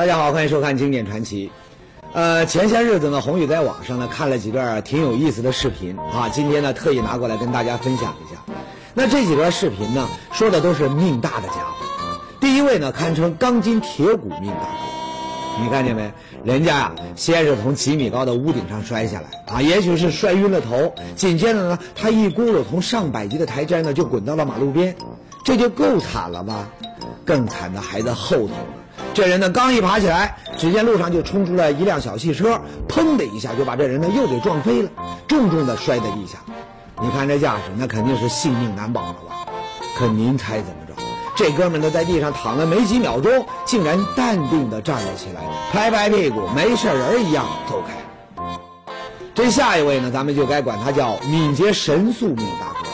大家好，欢迎收看《经典传奇》。呃，前些日子呢，宏宇在网上呢看了几段挺有意思的视频啊，今天呢特意拿过来跟大家分享一下。那这几段视频呢，说的都是命大的家伙。第一位呢，堪称钢筋铁骨命大哥，你看见没？人家啊，先是从几米高的屋顶上摔下来啊，也许是摔晕了头，紧接着呢，他一咕噜从上百级的台阶呢就滚到了马路边，这就够惨了吧？更惨的还在后头。这人呢，刚一爬起来，只见路上就冲出来一辆小汽车，砰的一下就把这人呢又给撞飞了，重重的摔在地下。你看这架势，那肯定是性命难保了吧？可您猜怎么着？这哥们呢在地上躺了没几秒钟，竟然淡定的站了起来，拍拍屁股，没事人一样走开。这下一位呢，咱们就该管他叫敏捷神速命大哥。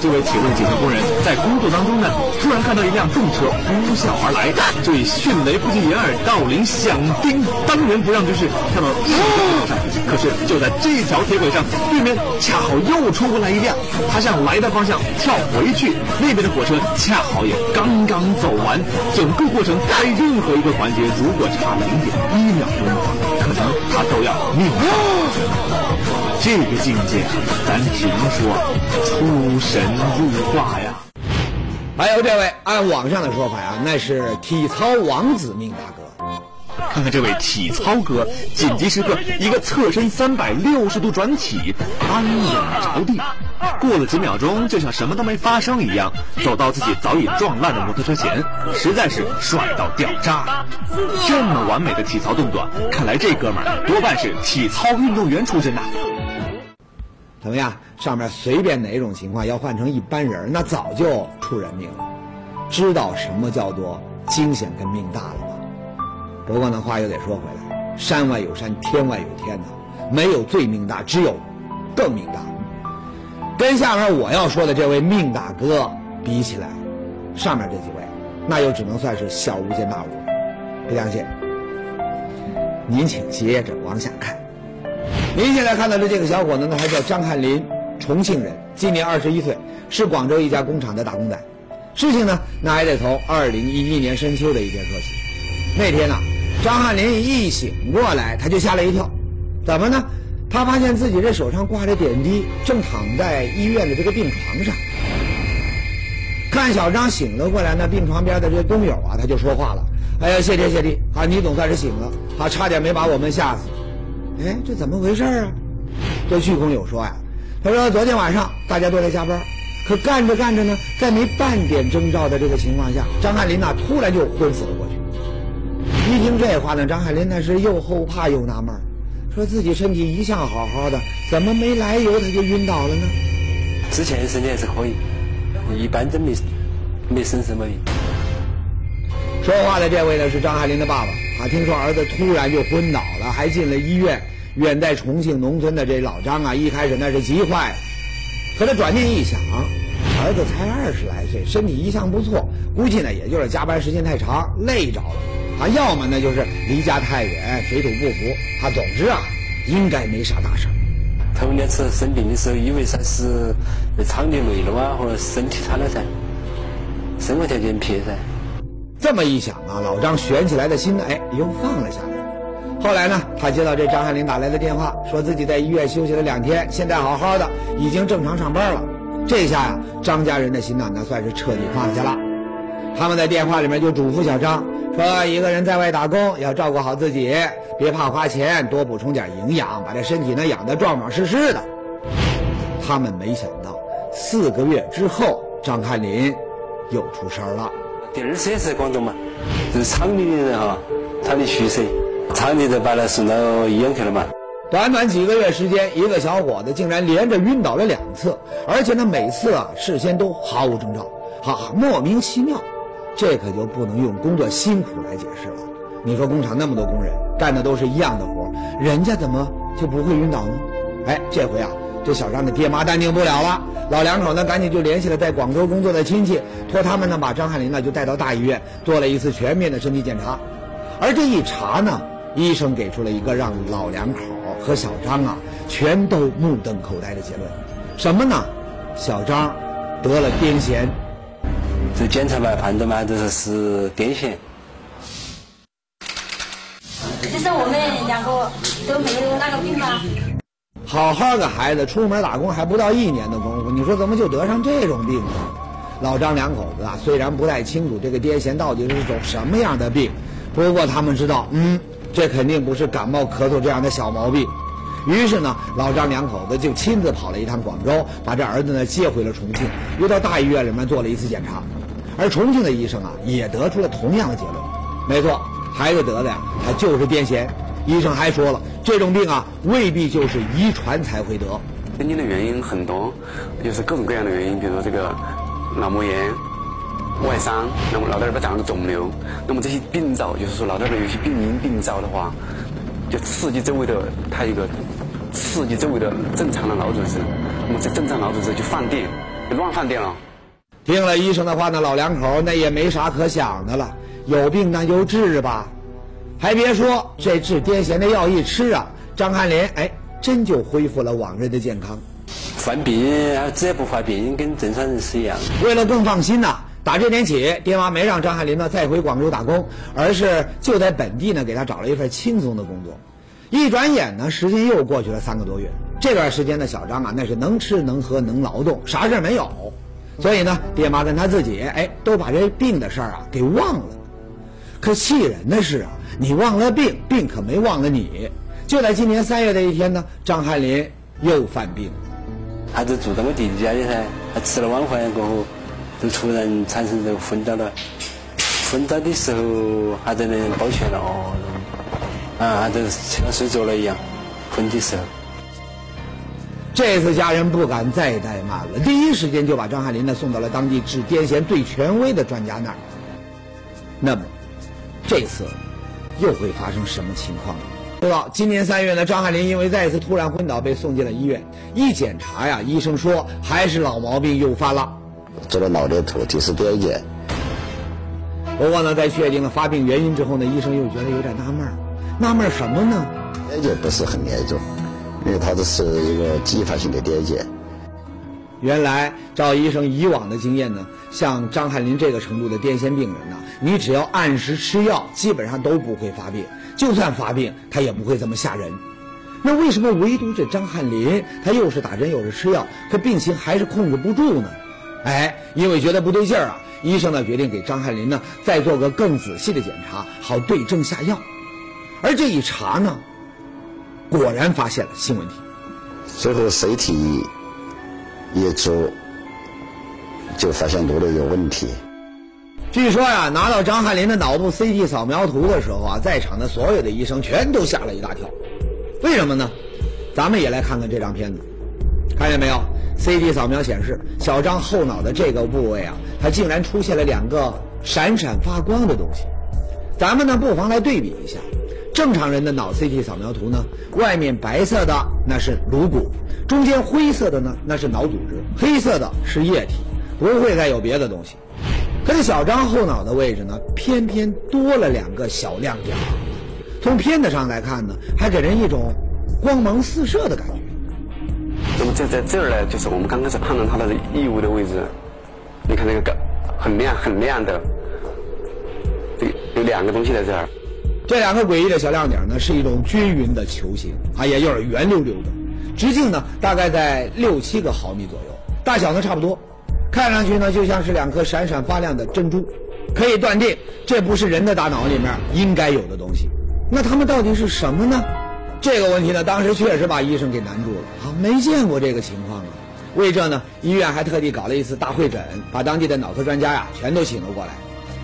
这位铁路检测工人在工作当中呢，突然看到一辆重车呼啸而来，这迅雷不及掩耳，盗铃响叮，当仁不让之势跳到一条上。可是就在这条铁轨上，对面恰好又冲过来一辆，他向来的方向跳回去，那边的火车恰好也刚刚走完。整个过程在任何一个环节，如果差了零点一秒钟的话，可能他都要命丧。这个境界，咱只能说出神入化呀。还有这位，按网上的说法呀，那是体操王子命大哥。看看这位体操哥，紧急时刻一个侧身三百六十度转体，安稳着地，过了几秒钟，就像什么都没发生一样，走到自己早已撞烂的摩托车前，实在是帅到掉渣。这么完美的体操动作，看来这哥们多半是体操运动员出身呐。怎么样？上面随便哪种情况要换成一般人，那早就出人命了。知道什么叫做惊险跟命大了吧？不过呢，话又得说回来，山外有山，天外有天呐，没有最命大，只有更命大。跟下面我要说的这位命大哥比起来，上面这几位，那又只能算是小巫见大巫。不相信？您请接着往下看。您现在看到的这个小伙子呢，他叫张翰林，重庆人，今年二十一岁，是广州一家工厂的打工仔。事情呢，那还得从二零一一年深秋的一天说起。那天呢，张翰林一醒过来，他就吓了一跳。怎么呢？他发现自己这手上挂着点滴，正躺在医院的这个病床上。看小张醒了过来，那病床边的这工友啊，他就说话了：“哎呀，谢天谢地啊，你总算是醒了啊，差点没把我们吓死。”哎，这怎么回事啊？这徐工友说呀，他说昨天晚上大家都在加班，可干着干着呢，在没半点征兆的这个情况下，张翰林呐突然就昏死了过去。一听这话呢，张翰林那是又后怕又纳闷，说自己身体一向好好的，怎么没来由他就晕倒了呢？之前身体还是可以，一般都没没生什么病。说话的这位呢是张翰林的爸爸。听说儿子突然就昏倒了，还进了医院。远在重庆农村的这老张啊，一开始那是急坏了，可他转念一想，儿子才二十来岁，身体一向不错，估计呢也就是加班时间太长累着了。啊，要么呢就是离家太远，水土不服。啊，总之啊，应该没啥大事儿。头两次生病的时候，以为他是厂里累了啊，或者身体差了噻，生活条件撇噻。这么一想啊，老张悬起来的心呢，哎，又放了下来。后来呢，他接到这张翰林打来的电话，说自己在医院休息了两天，现在好好的，已经正常上班了。这下呀，张家人的心呢，那算是彻底放下了。他们在电话里面就嘱咐小张说：“一个人在外打工，要照顾好自己，别怕花钱，多补充点营养，把这身体呢养得壮壮实实的。”他们没想到，四个月之后，张翰林又出事儿了。第二次也是在广东嘛，就是厂里的人哈，他的去世，厂里就把他送到医院去了嘛。短短几个月时间，一个小伙子竟然连着晕倒了两次，而且呢每次啊事先都毫无征兆，哈，莫名其妙。这可就不能用工作辛苦来解释了。你说工厂那么多工人干的都是一样的活，人家怎么就不会晕倒呢？哎，这回啊。这小张的爹妈淡定不了了，老两口呢赶紧就联系了在广州工作的亲戚，托他们呢把张翰林呢就带到大医院做了一次全面的身体检查，而这一查呢，医生给出了一个让老两口和小张啊全都目瞪口呆的结论，什么呢？小张得了癫痫。这检查嘛判断嘛就是是癫痫。生我们两个都没有那个病吧？好好的孩子出门打工还不到一年的功夫，你说怎么就得上这种病呢？老张两口子啊，虽然不太清楚这个癫痫到底是种什么样的病，不过他们知道，嗯，这肯定不是感冒咳嗽这样的小毛病。于是呢，老张两口子就亲自跑了一趟广州，把这儿子呢接回了重庆，又到大医院里面做了一次检查。而重庆的医生啊，也得出了同样的结论，没错，孩子得的呀，他就是癫痫。医生还说了，这种病啊，未必就是遗传才会得。癫痫的原因很多，就是各种各样的原因，比如说这个脑膜炎、外伤，那么脑袋里边长了肿瘤，那么这些病灶，就是说脑袋里有些病因病灶的话，就刺激周围的它一个刺激周围的正常的脑组织，那么这正常脑组织就放电，就乱放电了。听了医生的话呢，老两口那也没啥可想的了，有病那就治吧。还别说，这治癫痫的药一吃啊，张翰林哎，真就恢复了往日的健康。犯病只要不犯病，跟正常人是一样。为了更放心呐，打这天起，爹妈没让张翰林呢再回广州打工，而是就在本地呢给他找了一份轻松的工作。一转眼呢，时间又过去了三个多月。这段时间的小张啊，那是能吃能喝能劳动，啥事儿没有。所以呢，爹妈跟他自己，哎，都把这病的事儿啊给忘了。可气人的是啊，你忘了病，病可没忘了你。就在今年三月的一天呢，张翰林又犯病。他就住在我弟弟家里噻，他吃了晚饭过后，就突然产生这个昏倒了。昏倒的时候还在那抱拳了哦，啊，还在像睡着了一样，昏的时候。这次家人不敢再怠慢了，第一时间就把张翰林呢送到了当地治癫痫最权威的专家那儿。那么，这次又会发生什么情况呢？知道今年三月呢，张翰林因为再次突然昏倒被送进了医院，一检查呀，医生说还是老毛病又犯了，做了脑电图，就是癫痫。不过呢，在确定了发病原因之后呢，医生又觉得有点纳闷儿，纳闷儿什么呢？癫痫不是很严重。因为他这是一个继发性的癫痫。原来照医生以往的经验呢，像张翰林这个程度的癫痫病人呢，你只要按时吃药，基本上都不会发病。就算发病，他也不会这么吓人。那为什么唯独这张翰林，他又是打针又是吃药，可病情还是控制不住呢？哎，因为觉得不对劲儿啊，医生呢决定给张翰林呢再做个更仔细的检查，好对症下药。而这一查呢。果然发现了新问题，最后 CT 一做，就发现颅内有问题。据说呀，拿到张翰林的脑部 CT 扫描图的时候啊，在场的所有的医生全都吓了一大跳。为什么呢？咱们也来看看这张片子，看见没有？CT 扫描显示，小张后脑的这个部位啊，它竟然出现了两个闪闪发光的东西。咱们呢，不妨来对比一下。正常人的脑 CT 扫描图呢，外面白色的那是颅骨，中间灰色的呢那是脑组织，黑色的是液体，不会再有别的东西。可是小张后脑的位置呢，偏偏多了两个小亮点。从片子上来看呢，还给人一种光芒四射的感觉。那么就在这儿呢，就是我们刚开始判断他的异物的位置。你看那个很亮很亮的，这有两个东西在这儿。这两个诡异的小亮点呢，是一种均匀的球形，啊，也就是圆溜溜的，直径呢大概在六七个毫米左右，大小呢差不多，看上去呢就像是两颗闪闪发亮的珍珠，可以断定这不是人的大脑里面应该有的东西。那它们到底是什么呢？这个问题呢，当时确实把医生给难住了啊，没见过这个情况啊。为这呢，医院还特地搞了一次大会诊，把当地的脑科专家呀全都请了过来。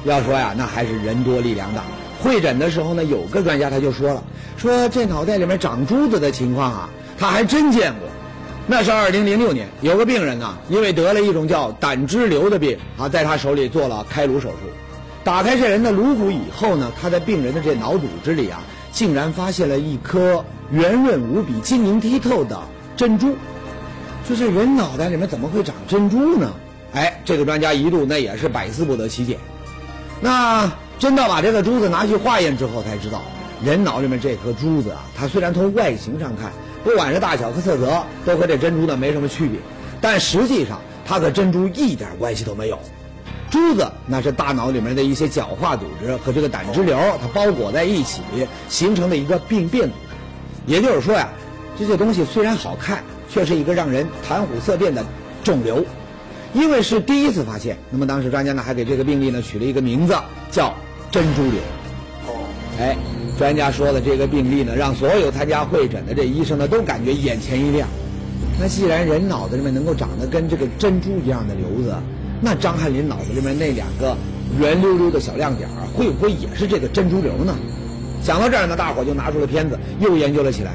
要说呀，那还是人多力量大。会诊的时候呢，有个专家他就说了，说这脑袋里面长珠子的情况啊，他还真见过。那是二零零六年，有个病人呢，因为得了一种叫胆汁瘤的病啊，在他手里做了开颅手术。打开这人的颅骨以后呢，他在病人的这脑组织里啊，竟然发现了一颗圆润无比、晶莹剔透的珍珠。说这人脑袋里面怎么会长珍珠呢？哎，这个专家一度那也是百思不得其解。那。真到把这个珠子拿去化验之后，才知道人脑里面这颗珠子啊，它虽然从外形上看，不管是大小和色泽，都和这珍珠呢没什么区别，但实际上它和珍珠一点关系都没有。珠子那是大脑里面的一些角化组织和这个胆汁瘤它包裹在一起形成的一个病变组织。也就是说呀，这些东西虽然好看，却是一个让人谈虎色变的肿瘤。因为是第一次发现，那么当时专家呢还给这个病例呢取了一个名字叫珍珠瘤。哦哎，专家说的这个病例呢，让所有参加会诊的这医生呢都感觉眼前一亮。那既然人脑子里面能够长得跟这个珍珠一样的瘤子，那张翰林脑子里面那两个圆溜溜的小亮点儿，会不会也是这个珍珠瘤呢？想到这儿呢，大伙就拿出了片子又研究了起来。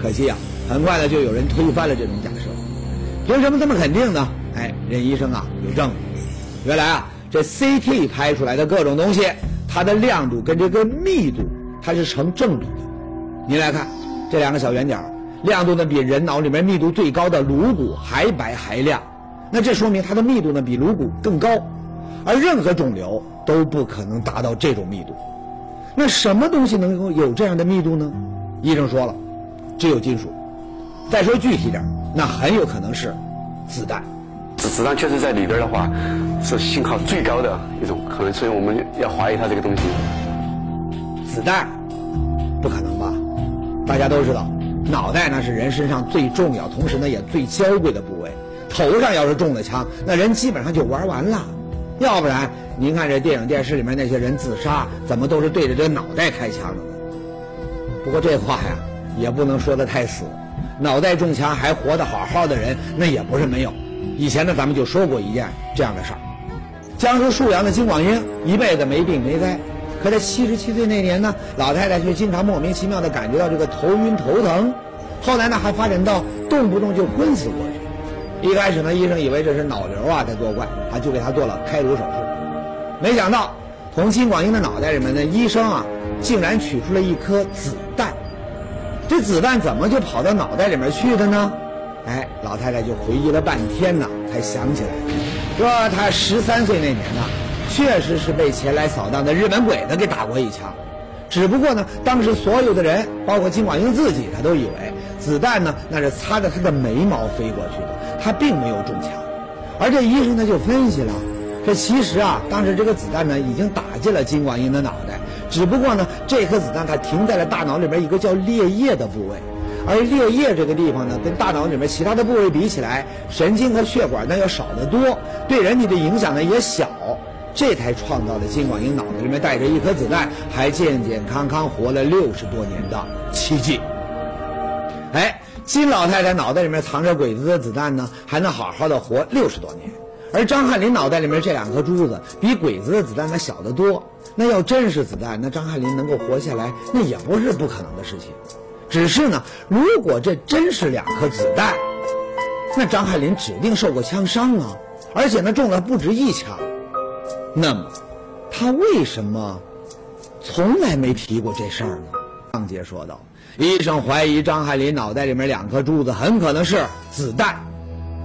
可惜啊，很快呢就有人推翻了这种假设。凭什么这么肯定呢？哎，任医生啊有证据。原来啊，这 CT 拍出来的各种东西，它的亮度跟这个密度它是成正比的。您来看这两个小圆点儿。亮度呢比人脑里面密度最高的颅骨还白还亮，那这说明它的密度呢比颅骨更高，而任何肿瘤都不可能达到这种密度。那什么东西能够有这样的密度呢？医生说了，只有金属。再说具体点，那很有可能是子弹。子子弹确实在里边的话，是信号最高的一种可能，所以我们要怀疑它这个东西。子弹，不可能吧？大家都知道。脑袋那是人身上最重要，同时呢也最娇贵的部位。头上要是中了枪，那人基本上就玩完了。要不然，您看这电影电视里面那些人自杀，怎么都是对着这脑袋开枪的呢？不过这话呀，也不能说的太死。脑袋中枪还活得好好的人，那也不是没有。以前呢，咱们就说过一件这样的事儿：江苏沭阳的金广英，一辈子没病没灾。可在七十七岁那年呢，老太太却经常莫名其妙地感觉到这个头晕头疼，后来呢还发展到动不动就昏死过去。一开始呢，医生以为这是脑瘤啊在作怪，啊就给他做了开颅手术。没想到，从金广英的脑袋里面呢，医生啊竟然取出了一颗子弹。这子弹怎么就跑到脑袋里面去的呢？哎，老太太就回忆了半天呢，才想起来，说他十三岁那年呢。确实是被前来扫荡的日本鬼子给打过一枪，只不过呢，当时所有的人，包括金广英自己，他都以为子弹呢那是擦着他的眉毛飞过去的，他并没有中枪。而这医生呢就分析了，这其实啊，当时这个子弹呢已经打进了金广英的脑袋，只不过呢，这颗子弹它停在了大脑里边一个叫裂叶的部位，而裂叶这个地方呢，跟大脑里面其他的部位比起来，神经和血管那要少得多，对人体的影响呢也小。这才创造了金广英脑子里面带着一颗子弹，还健健康康活了六十多年的奇迹。哎，金老太太脑袋里面藏着鬼子的子弹呢，还能好好的活六十多年。而张翰林脑袋里面这两颗珠子比鬼子的子弹那小得多。那要真是子弹，那张翰林能够活下来，那也不是不可能的事情。只是呢，如果这真是两颗子弹，那张翰林指定受过枪伤啊，而且呢中了不止一枪。那么，他为什么从来没提过这事儿呢？张杰说道：“医生怀疑张翰林脑袋里面两颗珠子很可能是子弹。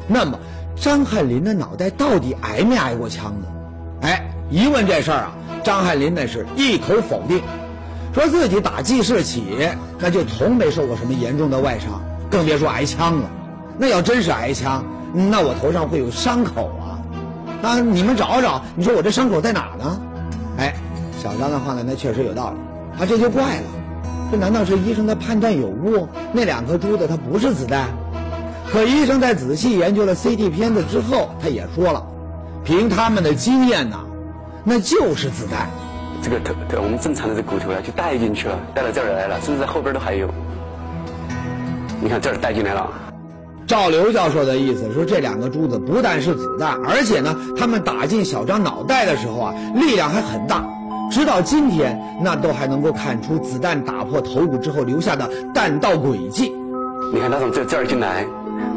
那么，张翰林的脑袋到底挨没挨过枪呢？”哎，一问这事儿啊，张翰林那是一口否定，说自己打记事起那就从没受过什么严重的外伤，更别说挨枪了。那要真是挨枪，那我头上会有伤口啊。那你们找找，你说我这伤口在哪呢？哎，小张的话呢，那确实有道理。啊，这就怪了，这难道是医生的判断有误？那两颗珠子它不是子弹？可医生在仔细研究了 CT 片子之后，他也说了，凭他们的经验呐，那就是子弹。这个头，我们正常的这骨头呀，就带进去了，带到这儿来了，甚至在后边都还有。你看这儿带进来了。赵刘教授的意思说，这两个珠子不但是子弹，而且呢，他们打进小张脑袋的时候啊，力量还很大。直到今天，那都还能够看出子弹打破头骨之后留下的弹道轨迹。你看，他从这这儿进来，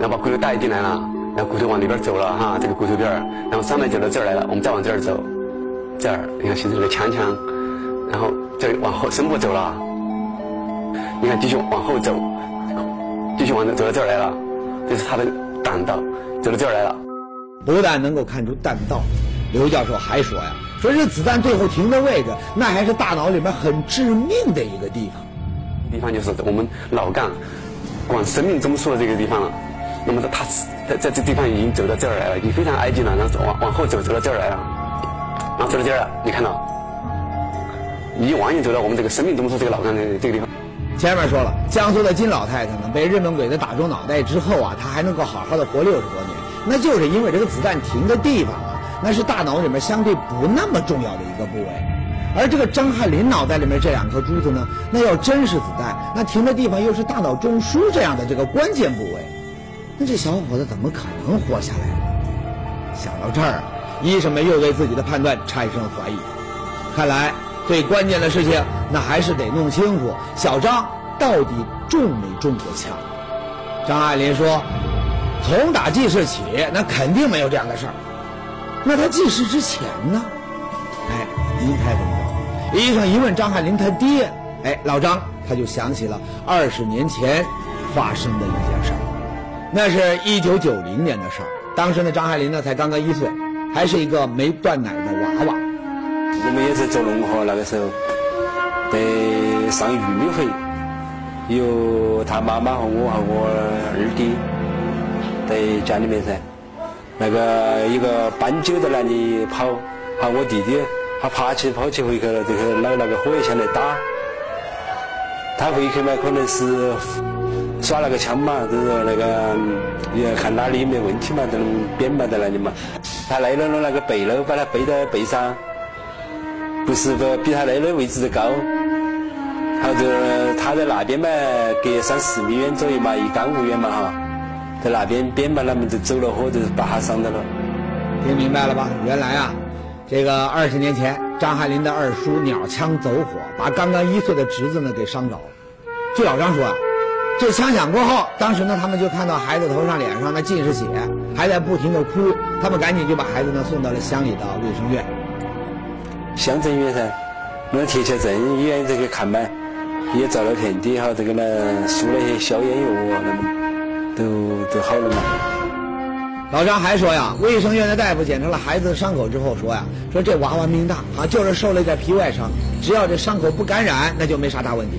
然后把骨头带进来了，然后骨头往里边走了哈，这个骨头边儿，然后上面走到这儿来了，我们再往这儿走，这儿你看形成了枪枪，然后这往后深部走了，你看继续往后走，继续往走到这儿来了。这是他的弹道走到这儿来了，不但能够看出弹道，刘教授还说呀，说这子弹最后停的位置，那还是大脑里面很致命的一个地方。地方就是我们脑干管生命中枢的这个地方了。那么他他在在这地方已经走到这儿来了，已经非常挨近了，然后往往后走走到这儿来了。啊，走到这儿，你看到，一望眼走到我们这个生命中枢这个脑干的这个地方。前面说了，江苏的金老太太呢，被日本鬼子打中脑袋之后啊，她还能够好好的活六十多年，那就是因为这个子弹停的地方啊，那是大脑里面相对不那么重要的一个部位。而这个张翰林脑袋里面这两颗珠子呢，那要真是子弹，那停的地方又是大脑中枢这样的这个关键部位，那这小伙子怎么可能活下来呢？想到这儿啊，医生们又对自己的判断产生了怀疑。看来最关键的事情，那还是得弄清楚小张到底中没中过枪。张爱玲说，从打记事起，那肯定没有这样的事儿。那他记事之前呢？哎，您猜怎么着？医生一问张汉林他爹，哎，老张他就想起了二十年前发生的一件事儿。那是一九九零年的事儿，当时呢，张汉林呢才刚刚一岁，还是一个没断奶的娃娃。我们也是做农活，那个时候在上玉米回，有他妈妈和我和我二弟在家里面噻。那个一个斑鸠在那里跑，喊我弟弟，他爬起跑起回去了，就去拿那个火药枪来打。他回去嘛，可能是耍那个枪嘛，就是说那个也看哪里没问题嘛，就能扁嘛在那里嘛。他累了了那个背篓，把他背在背上。不是不比他那的位置高，他就他在那边嘛，隔三四米远左右嘛，一竿五远嘛哈，在那边边嘛，他们就走了火，就是把他伤到了。听明白了吧？原来啊，这个二十年前，张汉林的二叔鸟枪走火，把刚刚一岁的侄子呢给伤着了。据老张说啊，这枪响过后，当时呢他们就看到孩子头上、脸上呢尽是血，还在不停的哭，他们赶紧就把孩子呢送到了乡里的卫生院。乡镇医院噻，那铁桥镇医院这个看嘛，也照了片地哈，这个呢输了一些消炎药，那么都都好了嘛。老张还说呀，卫生院的大夫检查了孩子的伤口之后说呀，说这娃娃命大啊，就是受了一点皮外伤，只要这伤口不感染，那就没啥大问题。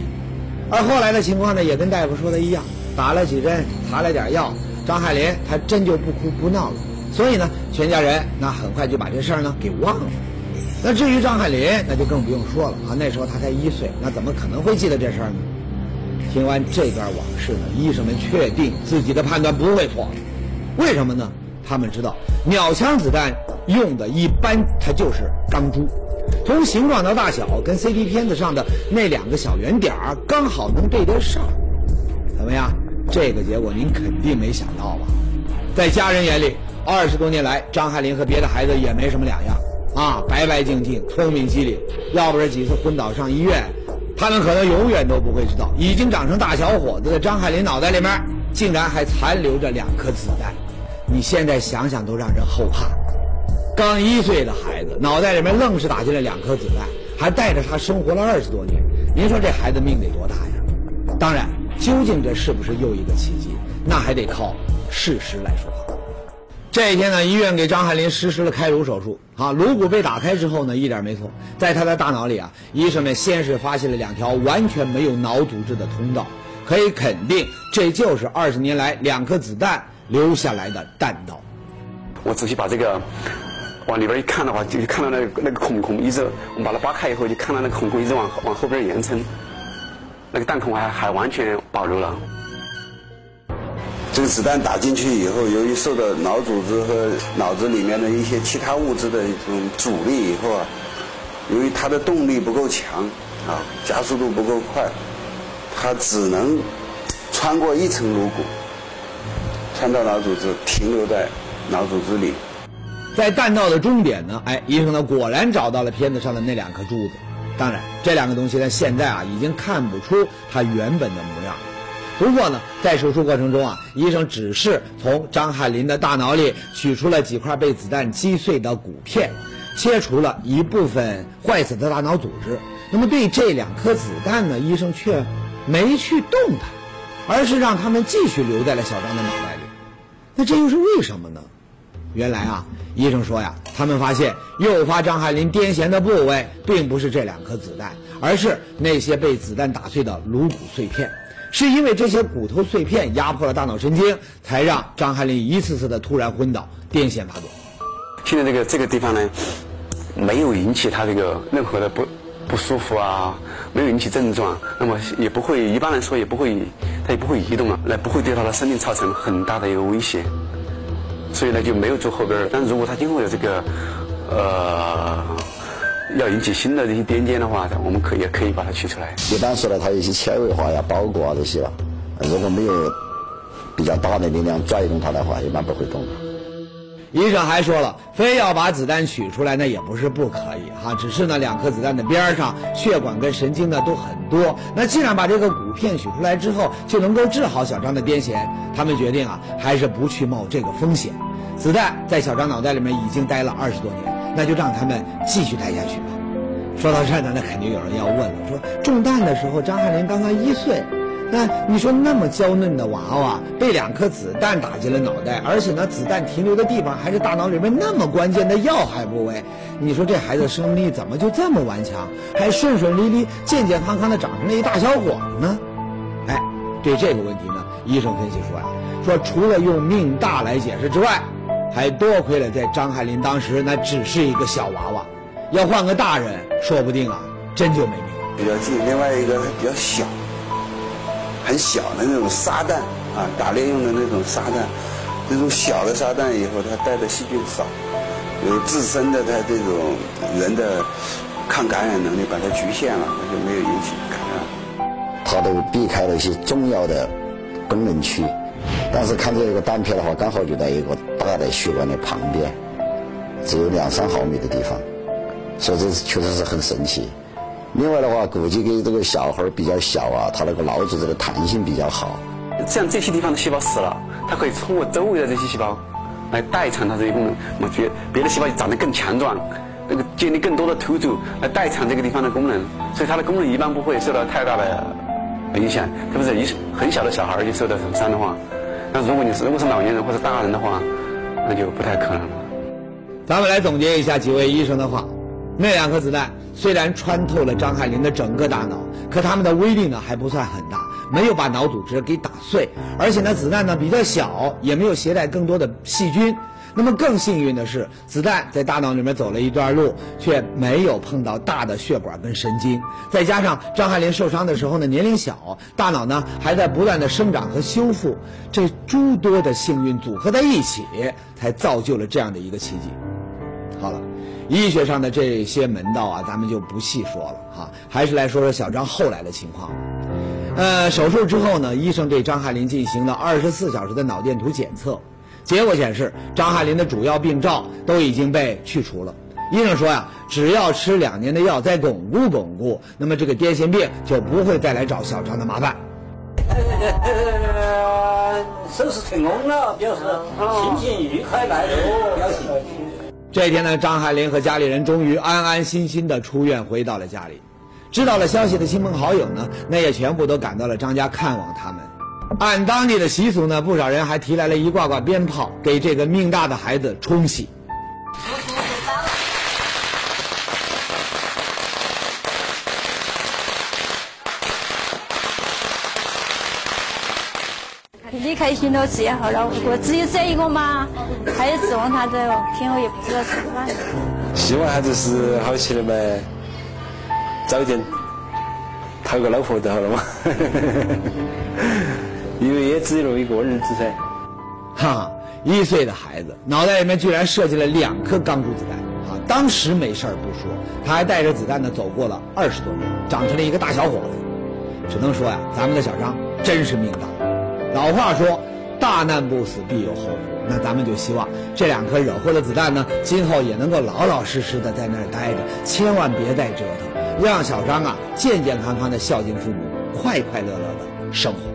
而后来的情况呢，也跟大夫说的一样，打了几针，擦了点药，张海林他真就不哭不闹了。所以呢，全家人那很快就把这事儿呢给忘了。那至于张海林，那就更不用说了啊！那时候他才一岁，那怎么可能会记得这事儿呢？听完这段往事呢，医生们确定自己的判断不会错。为什么呢？他们知道鸟枪子弹用的一般它就是钢珠，从形状到大小跟 CT 片子上的那两个小圆点儿刚好能对得上。怎么样？这个结果您肯定没想到吧？在家人眼里，二十多年来，张海林和别的孩子也没什么两样。啊，白白净净，聪明机灵，要不是几次昏倒上医院，他们可能永远都不会知道，已经长成大小伙子的张海林脑袋里面竟然还残留着两颗子弹。你现在想想都让人后怕。刚一岁的孩子脑袋里面愣是打进了两颗子弹，还带着他生活了二十多年。您说这孩子命得多大呀？当然，究竟这是不是又一个奇迹，那还得靠事实来说话。这一天呢，医院给张海林实施了开颅手术。啊，颅骨被打开之后呢，一点没错，在他的大脑里啊，医生们先是发现了两条完全没有脑组织的通道，可以肯定这就是二十年来两颗子弹留下来的弹道。我仔细把这个往里边一看的话，就看到那个那个孔孔一直，我们把它扒开以后，就看到那个孔孔一直往往后边延伸，那个弹孔还还完全保留了。这个子弹打进去以后，由于受到脑组织和脑子里面的一些其他物质的一种阻力以后啊，由于它的动力不够强啊，加速度不够快，它只能穿过一层颅骨，穿到脑组织，停留在脑组织里。在弹道的终点呢，哎，医生呢果然找到了片子上的那两颗珠子。当然，这两个东西呢现在啊已经看不出它原本的模样。不过呢，在手术过程中啊，医生只是从张海林的大脑里取出了几块被子弹击碎的骨片，切除了一部分坏死的大脑组织。那么对这两颗子弹呢，医生却没去动它，而是让他们继续留在了小张的脑袋里。那这又是为什么呢？原来啊，医生说呀，他们发现诱发张海林癫痫的部位并不是这两颗子弹，而是那些被子弹打碎的颅骨碎片。是因为这些骨头碎片压迫了大脑神经，才让张海林一次次的突然昏倒、癫痫发作。现在这个这个地方呢，没有引起他这个任何的不不舒服啊，没有引起症状，那么也不会一般来说也不会，他也不会移动了，那不会对他的生命造成很大的一个威胁，所以呢就没有做后边儿。但如果他今后有这个呃要引起新的这些癫痫的话，我们可以也可以把它取出来。一般说呢，它有些纤维化呀、包裹啊这些了，如果没有比较大的力量拽动它的话，一般不会动。医生还说了，非要把子弹取出来，那也不是不可以哈，只是呢，两颗子弹的边儿上血管跟神经呢都很多。那既然把这个骨片取出来之后就能够治好小张的癫痫，他们决定啊，还是不去冒这个风险。子弹在小张脑袋里面已经待了二十多年，那就让他们继续待下去吧。说到这儿呢，那肯定有人要问了，说中弹的时候张翰林刚刚一岁。那你说那么娇嫩的娃娃被两颗子弹打进了脑袋，而且呢，子弹停留的地方还是大脑里面那么关键的要害部位，你说这孩子生命力怎么就这么顽强，还顺顺利利、健健康康的长成了一大小伙子呢？哎，对这个问题呢，医生分析说呀，说除了用命大来解释之外，还多亏了在张海林当时那只是一个小娃娃，要换个大人，说不定啊，真就没命。比较近，另外一个比较小。很小的那种沙弹啊，打猎用的那种沙弹，这种小的沙弹以后它带的细菌少，有自身的它这种人的抗感染能力把它局限了，它就没有引起感染。它都避开了一些重要的功能区，但是看这个弹片的话，刚好就在一个大的血管的旁边，只有两三毫米的地方，所以这确实是很神奇。另外的话，估计跟这个小孩比较小啊，他那个脑组织的弹性比较好。像这些地方的细胞死了，它可以通过周围的这些细胞来代偿它这些功能。我觉别的细胞长得更强壮，那个建立更多的突触来代偿这个地方的功能，所以它的功能一般不会受到太大的影响。特别是一很小的小孩就受到损伤的话，那如果你是如果是老年人或者大人的话，那就不太可能了。咱们来总结一下几位医生的话。那两颗子弹虽然穿透了张海林的整个大脑，可他们的威力呢还不算很大，没有把脑组织给打碎，而且呢子弹呢比较小，也没有携带更多的细菌。那么更幸运的是，子弹在大脑里面走了一段路，却没有碰到大的血管跟神经。再加上张海林受伤的时候呢年龄小，大脑呢还在不断的生长和修复，这诸多的幸运组合在一起，才造就了这样的一个奇迹。好了。医学上的这些门道啊，咱们就不细说了哈，还是来说说小张后来的情况。呃，手术之后呢，医生对张翰林进行了二十四小时的脑电图检测，结果显示张翰林的主要病灶都已经被去除了。医生说呀，只要吃两年的药再巩固巩固，那么这个癫痫病就不会再来找小张的麻烦。手术成功了，表示心情愉快，来了，表情。这一天呢，张海林和家里人终于安安心心的出院，回到了家里。知道了消息的亲朋好友呢，那也全部都赶到了张家看望他们。按当地的习俗呢，不少人还提来了一挂挂鞭炮，给这个命大的孩子冲喜。你开心了，自己好了。我只有这一个吗，还是指望他这个，今后也不知道怎么办。希望孩子是好起来呗，早一点讨个老婆就好了嘛。因为也只有一个儿子噻。哈，一岁的孩子脑袋里面居然设计了两颗钢珠子弹啊！当时没事儿不说，他还带着子弹呢走过了二十多年，长成了一个大小伙子。只能说呀，咱们的小张真是命大。老话说，大难不死必有后福。那咱们就希望这两颗惹祸的子弹呢，今后也能够老老实实的在那儿待着，千万别再折腾，让小张啊健健康康的孝敬父母，快快乐乐的生活。